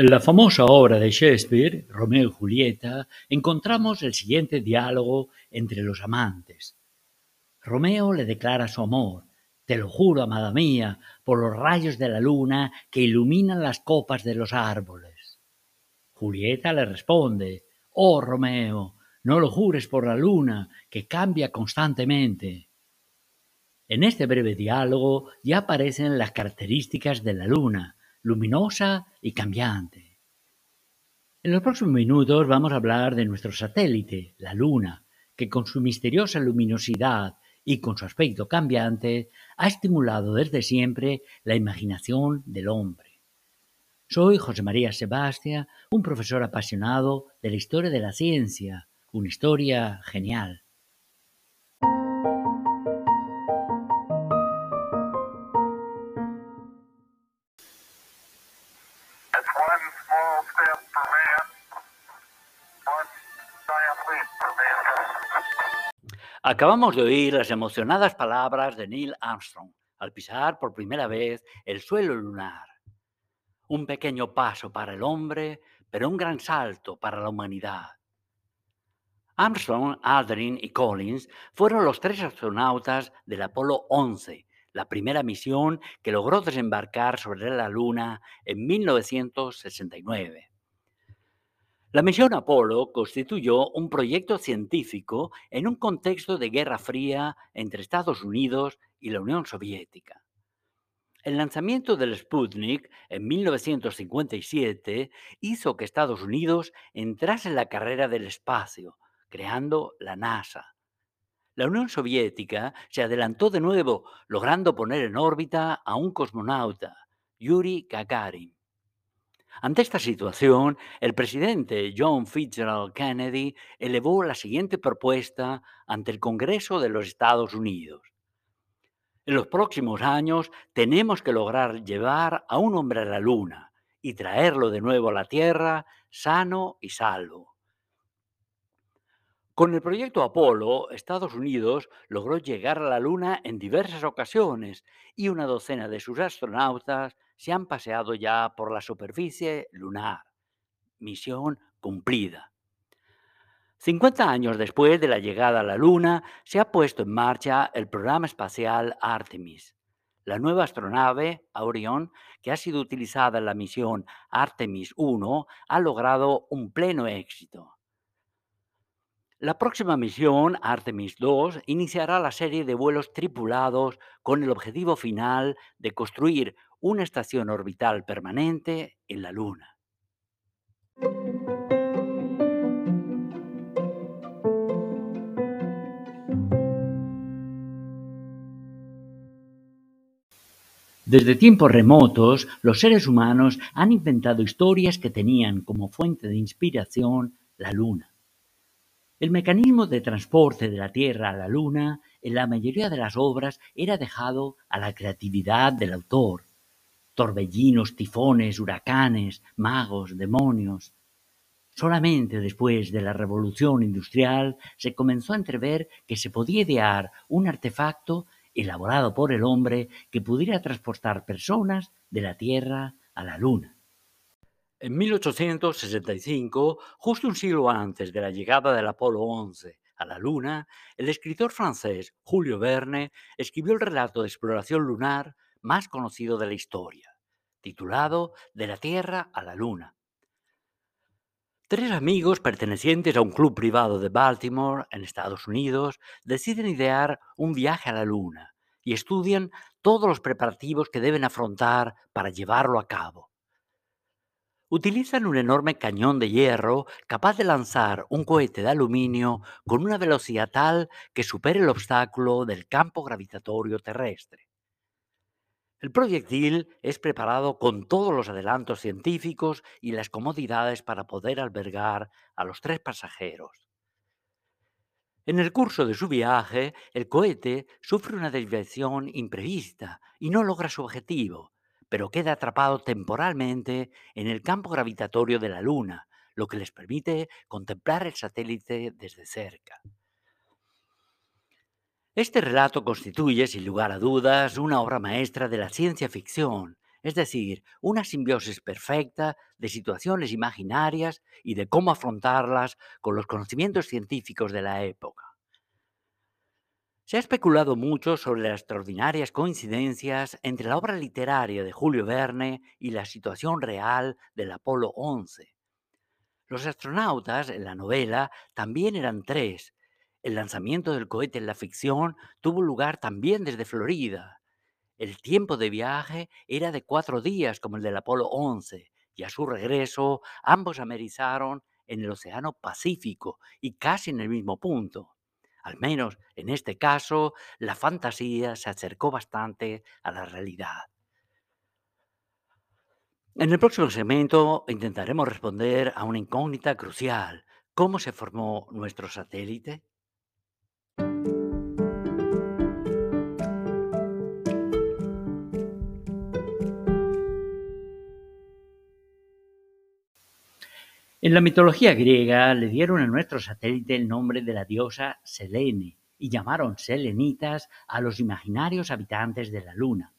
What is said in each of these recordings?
En la famosa obra de Shakespeare, Romeo y Julieta, encontramos el siguiente diálogo entre los amantes. Romeo le declara su amor. Te lo juro, amada mía, por los rayos de la luna que iluminan las copas de los árboles. Julieta le responde, Oh Romeo, no lo jures por la luna, que cambia constantemente. En este breve diálogo ya aparecen las características de la luna, luminosa y cambiante. En los próximos minutos vamos a hablar de nuestro satélite, la Luna, que con su misteriosa luminosidad y con su aspecto cambiante ha estimulado desde siempre la imaginación del hombre. Soy José María Sebastia, un profesor apasionado de la historia de la ciencia, una historia genial. Acabamos de oír las emocionadas palabras de Neil Armstrong al pisar por primera vez el suelo lunar. Un pequeño paso para el hombre, pero un gran salto para la humanidad. Armstrong, Aldrin y Collins fueron los tres astronautas del Apolo 11, la primera misión que logró desembarcar sobre la Luna en 1969. La misión Apolo constituyó un proyecto científico en un contexto de guerra fría entre Estados Unidos y la Unión Soviética. El lanzamiento del Sputnik en 1957 hizo que Estados Unidos entrase en la carrera del espacio, creando la NASA. La Unión Soviética se adelantó de nuevo, logrando poner en órbita a un cosmonauta, Yuri Gagarin. Ante esta situación, el presidente John Fitzgerald Kennedy elevó la siguiente propuesta ante el Congreso de los Estados Unidos. En los próximos años tenemos que lograr llevar a un hombre a la Luna y traerlo de nuevo a la Tierra sano y salvo. Con el proyecto Apolo, Estados Unidos logró llegar a la Luna en diversas ocasiones y una docena de sus astronautas se han paseado ya por la superficie lunar. Misión cumplida. 50 años después de la llegada a la Luna, se ha puesto en marcha el programa espacial Artemis. La nueva astronave, Orion, que ha sido utilizada en la misión Artemis 1, ha logrado un pleno éxito. La próxima misión, Artemis 2, iniciará la serie de vuelos tripulados con el objetivo final de construir una estación orbital permanente en la Luna. Desde tiempos remotos, los seres humanos han inventado historias que tenían como fuente de inspiración la Luna. El mecanismo de transporte de la Tierra a la Luna en la mayoría de las obras era dejado a la creatividad del autor, torbellinos, tifones, huracanes, magos, demonios. Solamente después de la revolución industrial se comenzó a entrever que se podía idear un artefacto elaborado por el hombre que pudiera transportar personas de la Tierra a la Luna. En 1865, justo un siglo antes de la llegada del Apolo 11 a la Luna, el escritor francés Julio Verne escribió el relato de exploración lunar más conocido de la historia, titulado De la Tierra a la Luna. Tres amigos pertenecientes a un club privado de Baltimore, en Estados Unidos, deciden idear un viaje a la Luna y estudian todos los preparativos que deben afrontar para llevarlo a cabo. Utilizan un enorme cañón de hierro capaz de lanzar un cohete de aluminio con una velocidad tal que supere el obstáculo del campo gravitatorio terrestre. El proyectil es preparado con todos los adelantos científicos y las comodidades para poder albergar a los tres pasajeros. En el curso de su viaje, el cohete sufre una desviación imprevista y no logra su objetivo, pero queda atrapado temporalmente en el campo gravitatorio de la Luna, lo que les permite contemplar el satélite desde cerca. Este relato constituye, sin lugar a dudas, una obra maestra de la ciencia ficción, es decir, una simbiosis perfecta de situaciones imaginarias y de cómo afrontarlas con los conocimientos científicos de la época. Se ha especulado mucho sobre las extraordinarias coincidencias entre la obra literaria de Julio Verne y la situación real del Apolo 11. Los astronautas en la novela también eran tres. El lanzamiento del cohete en la ficción tuvo lugar también desde Florida. El tiempo de viaje era de cuatro días como el del Apolo 11 y a su regreso ambos amerizaron en el Océano Pacífico y casi en el mismo punto. Al menos en este caso, la fantasía se acercó bastante a la realidad. En el próximo segmento intentaremos responder a una incógnita crucial. ¿Cómo se formó nuestro satélite? En la mitología griega le dieron a nuestro satélite el nombre de la diosa Selene y llamaron selenitas a los imaginarios habitantes de la Luna.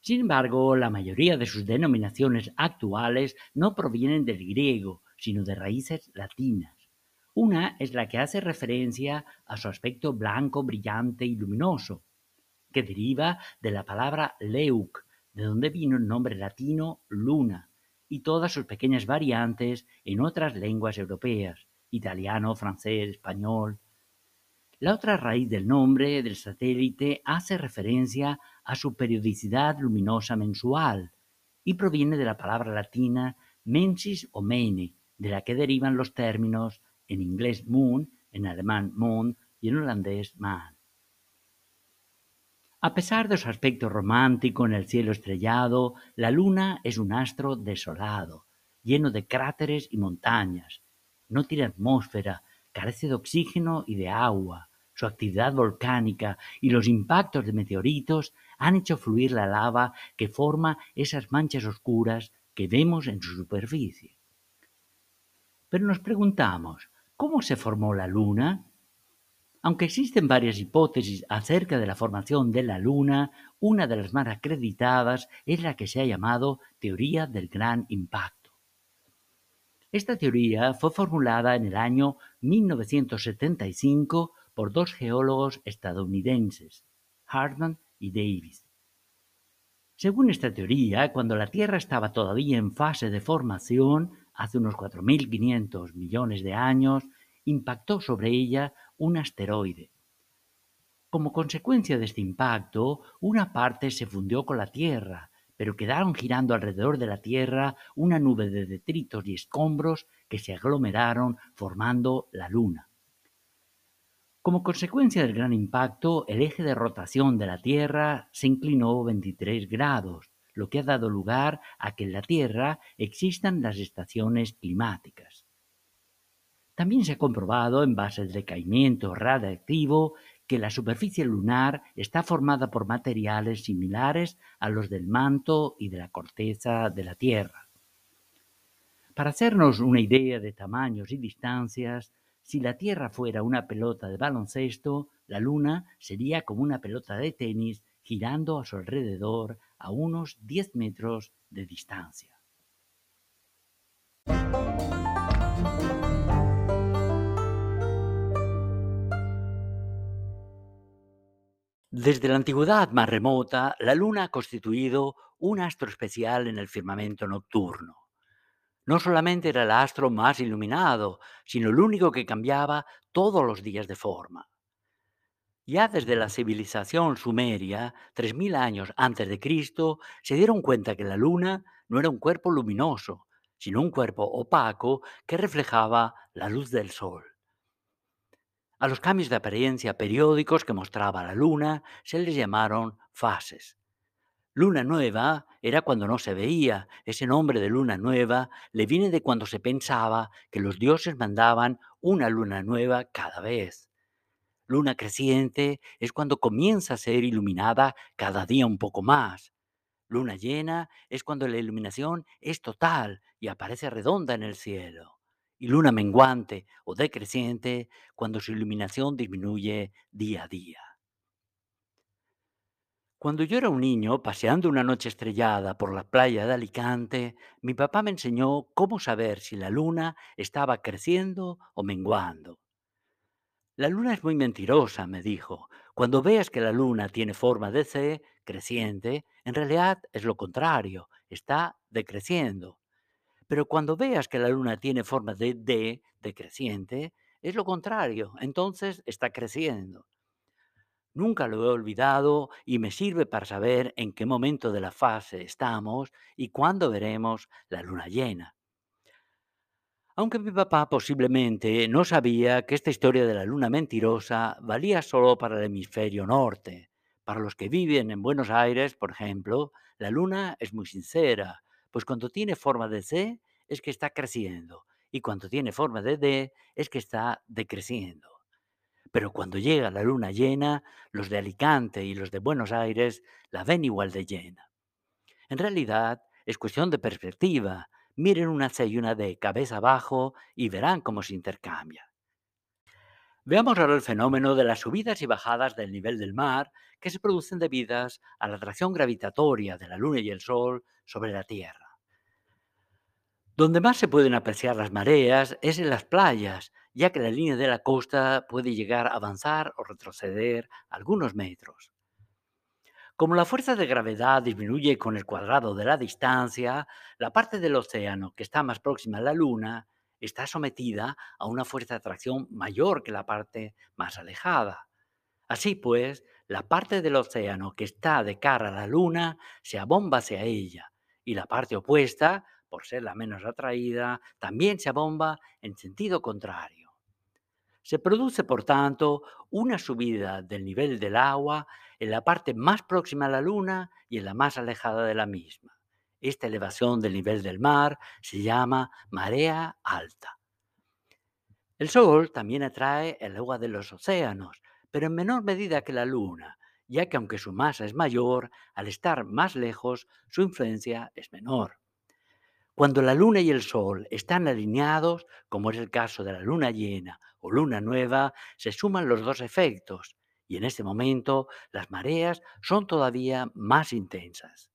Sin embargo, la mayoría de sus denominaciones actuales no provienen del griego, sino de raíces latinas. Una es la que hace referencia a su aspecto blanco, brillante y luminoso, que deriva de la palabra leuc, de donde vino el nombre latino luna, y todas sus pequeñas variantes en otras lenguas europeas, italiano, francés, español. La otra raíz del nombre del satélite hace referencia a su periodicidad luminosa mensual y proviene de la palabra latina mensis o mene, de la que derivan los términos en inglés moon, en alemán mond y en holandés maan. A pesar de su aspecto romántico en el cielo estrellado, la Luna es un astro desolado, lleno de cráteres y montañas. No tiene atmósfera, carece de oxígeno y de agua. Su actividad volcánica y los impactos de meteoritos han hecho fluir la lava que forma esas manchas oscuras que vemos en su superficie. Pero nos preguntamos, ¿cómo se formó la Luna? Aunque existen varias hipótesis acerca de la formación de la Luna, una de las más acreditadas es la que se ha llamado teoría del gran impacto. Esta teoría fue formulada en el año 1975 por dos geólogos estadounidenses, Hartman y Davis. Según esta teoría, cuando la Tierra estaba todavía en fase de formación, hace unos 4.500 millones de años, impactó sobre ella un asteroide. Como consecuencia de este impacto, una parte se fundió con la Tierra, pero quedaron girando alrededor de la Tierra una nube de detritos y escombros que se aglomeraron formando la Luna. Como consecuencia del gran impacto, el eje de rotación de la Tierra se inclinó 23 grados, lo que ha dado lugar a que en la Tierra existan las estaciones climáticas. También se ha comprobado, en base al decaimiento radiactivo, que la superficie lunar está formada por materiales similares a los del manto y de la corteza de la Tierra. Para hacernos una idea de tamaños y distancias, si la Tierra fuera una pelota de baloncesto, la Luna sería como una pelota de tenis girando a su alrededor a unos 10 metros de distancia. Desde la antigüedad más remota, la Luna ha constituido un astro especial en el firmamento nocturno. No solamente era el astro más iluminado, sino el único que cambiaba todos los días de forma. Ya desde la civilización sumeria, 3.000 años antes de Cristo, se dieron cuenta que la luna no era un cuerpo luminoso, sino un cuerpo opaco que reflejaba la luz del sol. A los cambios de apariencia periódicos que mostraba la luna se les llamaron fases. Luna nueva era cuando no se veía. Ese nombre de luna nueva le viene de cuando se pensaba que los dioses mandaban una luna nueva cada vez. Luna creciente es cuando comienza a ser iluminada cada día un poco más. Luna llena es cuando la iluminación es total y aparece redonda en el cielo y luna menguante o decreciente cuando su iluminación disminuye día a día. Cuando yo era un niño, paseando una noche estrellada por la playa de Alicante, mi papá me enseñó cómo saber si la luna estaba creciendo o menguando. La luna es muy mentirosa, me dijo. Cuando veas que la luna tiene forma de C, creciente, en realidad es lo contrario, está decreciendo. Pero cuando veas que la luna tiene forma de D, decreciente, es lo contrario, entonces está creciendo. Nunca lo he olvidado y me sirve para saber en qué momento de la fase estamos y cuándo veremos la luna llena. Aunque mi papá posiblemente no sabía que esta historia de la luna mentirosa valía solo para el hemisferio norte. Para los que viven en Buenos Aires, por ejemplo, la luna es muy sincera, pues cuando tiene forma de C es que está creciendo y cuando tiene forma de D es que está decreciendo. Pero cuando llega la luna llena, los de Alicante y los de Buenos Aires la ven igual de llena. En realidad, es cuestión de perspectiva. Miren una C y una D cabeza abajo y verán cómo se intercambia. Veamos ahora el fenómeno de las subidas y bajadas del nivel del mar que se producen debidas a la atracción gravitatoria de la Luna y el Sol sobre la Tierra. Donde más se pueden apreciar las mareas es en las playas, ya que la línea de la costa puede llegar a avanzar o retroceder algunos metros. Como la fuerza de gravedad disminuye con el cuadrado de la distancia, la parte del océano que está más próxima a la Luna está sometida a una fuerza de atracción mayor que la parte más alejada. Así pues, la parte del océano que está de cara a la Luna se abomba hacia ella y la parte opuesta por ser la menos atraída, también se abomba en sentido contrario. Se produce, por tanto, una subida del nivel del agua en la parte más próxima a la Luna y en la más alejada de la misma. Esta elevación del nivel del mar se llama marea alta. El Sol también atrae el agua de los océanos, pero en menor medida que la Luna, ya que aunque su masa es mayor, al estar más lejos, su influencia es menor. Cuando la luna y el sol están alineados, como es el caso de la luna llena o luna nueva, se suman los dos efectos y en este momento las mareas son todavía más intensas.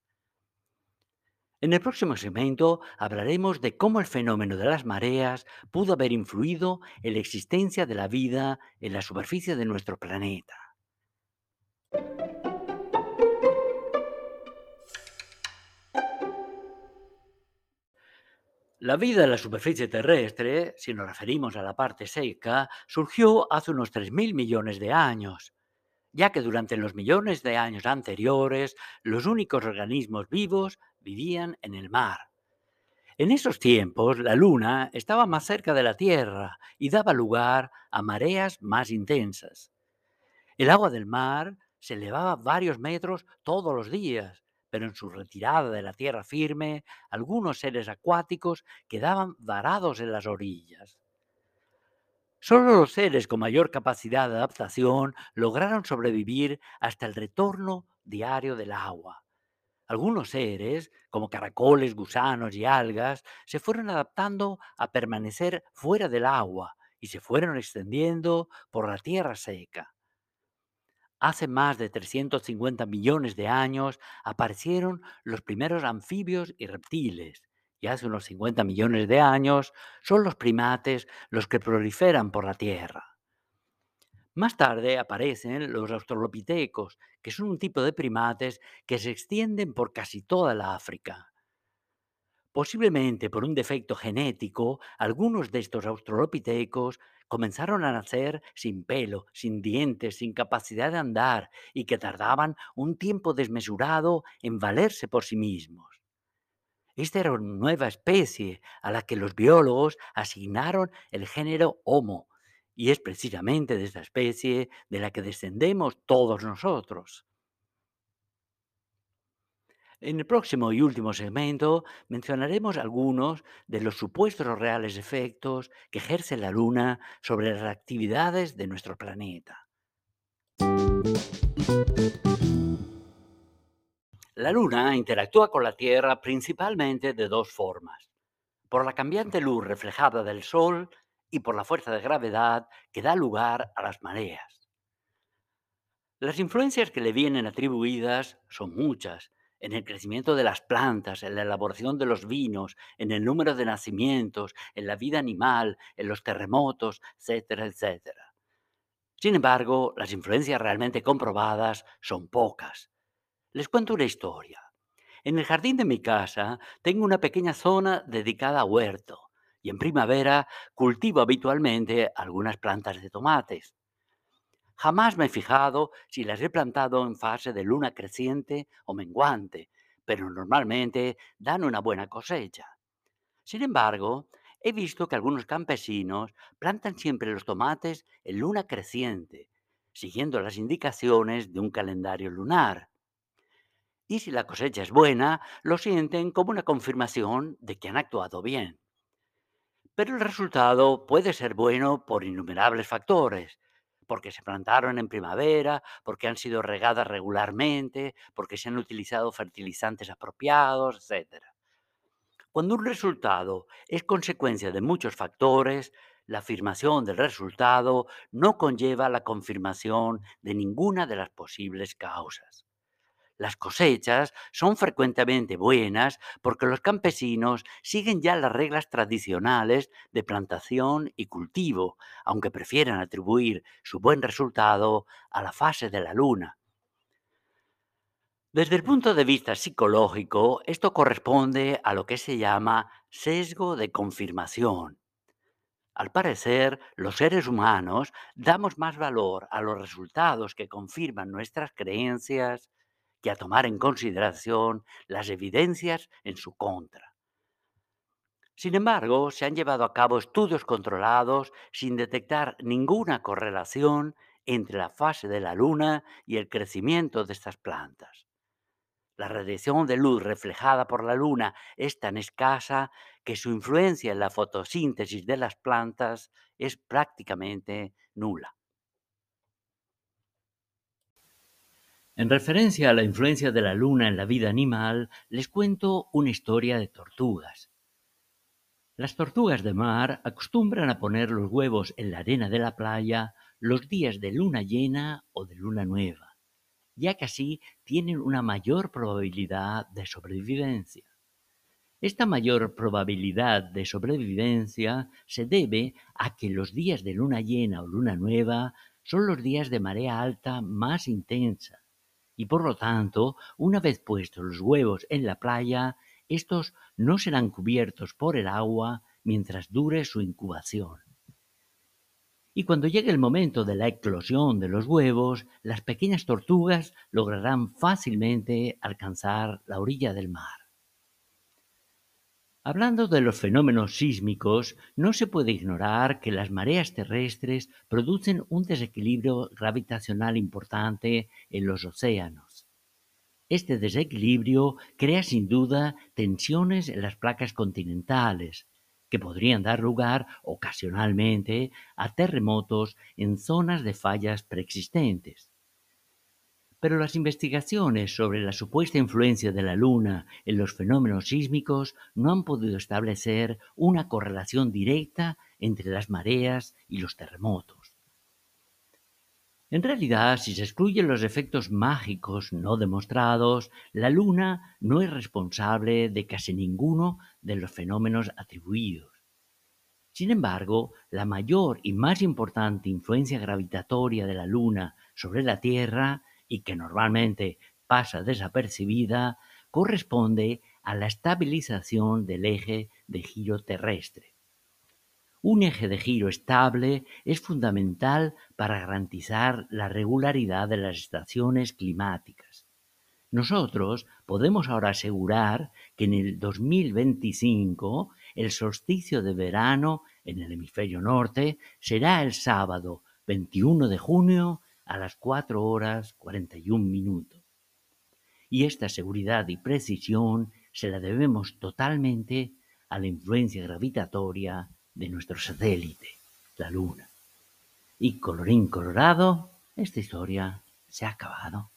En el próximo segmento hablaremos de cómo el fenómeno de las mareas pudo haber influido en la existencia de la vida en la superficie de nuestro planeta. La vida en la superficie terrestre, si nos referimos a la parte seca, surgió hace unos 3.000 millones de años, ya que durante los millones de años anteriores los únicos organismos vivos vivían en el mar. En esos tiempos la Luna estaba más cerca de la Tierra y daba lugar a mareas más intensas. El agua del mar se elevaba varios metros todos los días pero en su retirada de la tierra firme, algunos seres acuáticos quedaban varados en las orillas. Solo los seres con mayor capacidad de adaptación lograron sobrevivir hasta el retorno diario del agua. Algunos seres, como caracoles, gusanos y algas, se fueron adaptando a permanecer fuera del agua y se fueron extendiendo por la tierra seca. Hace más de 350 millones de años aparecieron los primeros anfibios y reptiles, y hace unos 50 millones de años son los primates los que proliferan por la Tierra. Más tarde aparecen los australopitecos, que son un tipo de primates que se extienden por casi toda la África. Posiblemente por un defecto genético, algunos de estos australopitecos comenzaron a nacer sin pelo, sin dientes, sin capacidad de andar y que tardaban un tiempo desmesurado en valerse por sí mismos. Esta era una nueva especie a la que los biólogos asignaron el género Homo, y es precisamente de esta especie de la que descendemos todos nosotros. En el próximo y último segmento mencionaremos algunos de los supuestos reales efectos que ejerce la Luna sobre las actividades de nuestro planeta. La Luna interactúa con la Tierra principalmente de dos formas, por la cambiante luz reflejada del Sol y por la fuerza de gravedad que da lugar a las mareas. Las influencias que le vienen atribuidas son muchas, en el crecimiento de las plantas, en la elaboración de los vinos, en el número de nacimientos, en la vida animal, en los terremotos, etcétera, etcétera. Sin embargo, las influencias realmente comprobadas son pocas. Les cuento una historia. En el jardín de mi casa tengo una pequeña zona dedicada a huerto y en primavera cultivo habitualmente algunas plantas de tomates. Jamás me he fijado si las he plantado en fase de luna creciente o menguante, pero normalmente dan una buena cosecha. Sin embargo, he visto que algunos campesinos plantan siempre los tomates en luna creciente, siguiendo las indicaciones de un calendario lunar. Y si la cosecha es buena, lo sienten como una confirmación de que han actuado bien. Pero el resultado puede ser bueno por innumerables factores, porque se plantaron en primavera, porque han sido regadas regularmente, porque se han utilizado fertilizantes apropiados, etc. Cuando un resultado es consecuencia de muchos factores, la afirmación del resultado no conlleva la confirmación de ninguna de las posibles causas. Las cosechas son frecuentemente buenas porque los campesinos siguen ya las reglas tradicionales de plantación y cultivo, aunque prefieran atribuir su buen resultado a la fase de la luna. Desde el punto de vista psicológico, esto corresponde a lo que se llama sesgo de confirmación. Al parecer, los seres humanos damos más valor a los resultados que confirman nuestras creencias que a tomar en consideración las evidencias en su contra. Sin embargo, se han llevado a cabo estudios controlados sin detectar ninguna correlación entre la fase de la luna y el crecimiento de estas plantas. La radiación de luz reflejada por la luna es tan escasa que su influencia en la fotosíntesis de las plantas es prácticamente nula. En referencia a la influencia de la luna en la vida animal, les cuento una historia de tortugas. Las tortugas de mar acostumbran a poner los huevos en la arena de la playa los días de luna llena o de luna nueva, ya que así tienen una mayor probabilidad de sobrevivencia. Esta mayor probabilidad de sobrevivencia se debe a que los días de luna llena o luna nueva son los días de marea alta más intensa, y por lo tanto, una vez puestos los huevos en la playa, estos no serán cubiertos por el agua mientras dure su incubación. Y cuando llegue el momento de la eclosión de los huevos, las pequeñas tortugas lograrán fácilmente alcanzar la orilla del mar. Hablando de los fenómenos sísmicos, no se puede ignorar que las mareas terrestres producen un desequilibrio gravitacional importante en los océanos. Este desequilibrio crea sin duda tensiones en las placas continentales, que podrían dar lugar ocasionalmente a terremotos en zonas de fallas preexistentes. Pero las investigaciones sobre la supuesta influencia de la Luna en los fenómenos sísmicos no han podido establecer una correlación directa entre las mareas y los terremotos. En realidad, si se excluyen los efectos mágicos no demostrados, la Luna no es responsable de casi ninguno de los fenómenos atribuidos. Sin embargo, la mayor y más importante influencia gravitatoria de la Luna sobre la Tierra y que normalmente pasa desapercibida, corresponde a la estabilización del eje de giro terrestre. Un eje de giro estable es fundamental para garantizar la regularidad de las estaciones climáticas. Nosotros podemos ahora asegurar que en el 2025 el solsticio de verano en el hemisferio norte será el sábado 21 de junio a las 4 horas 41 minutos. Y esta seguridad y precisión se la debemos totalmente a la influencia gravitatoria de nuestro satélite, la Luna. Y colorín colorado, esta historia se ha acabado.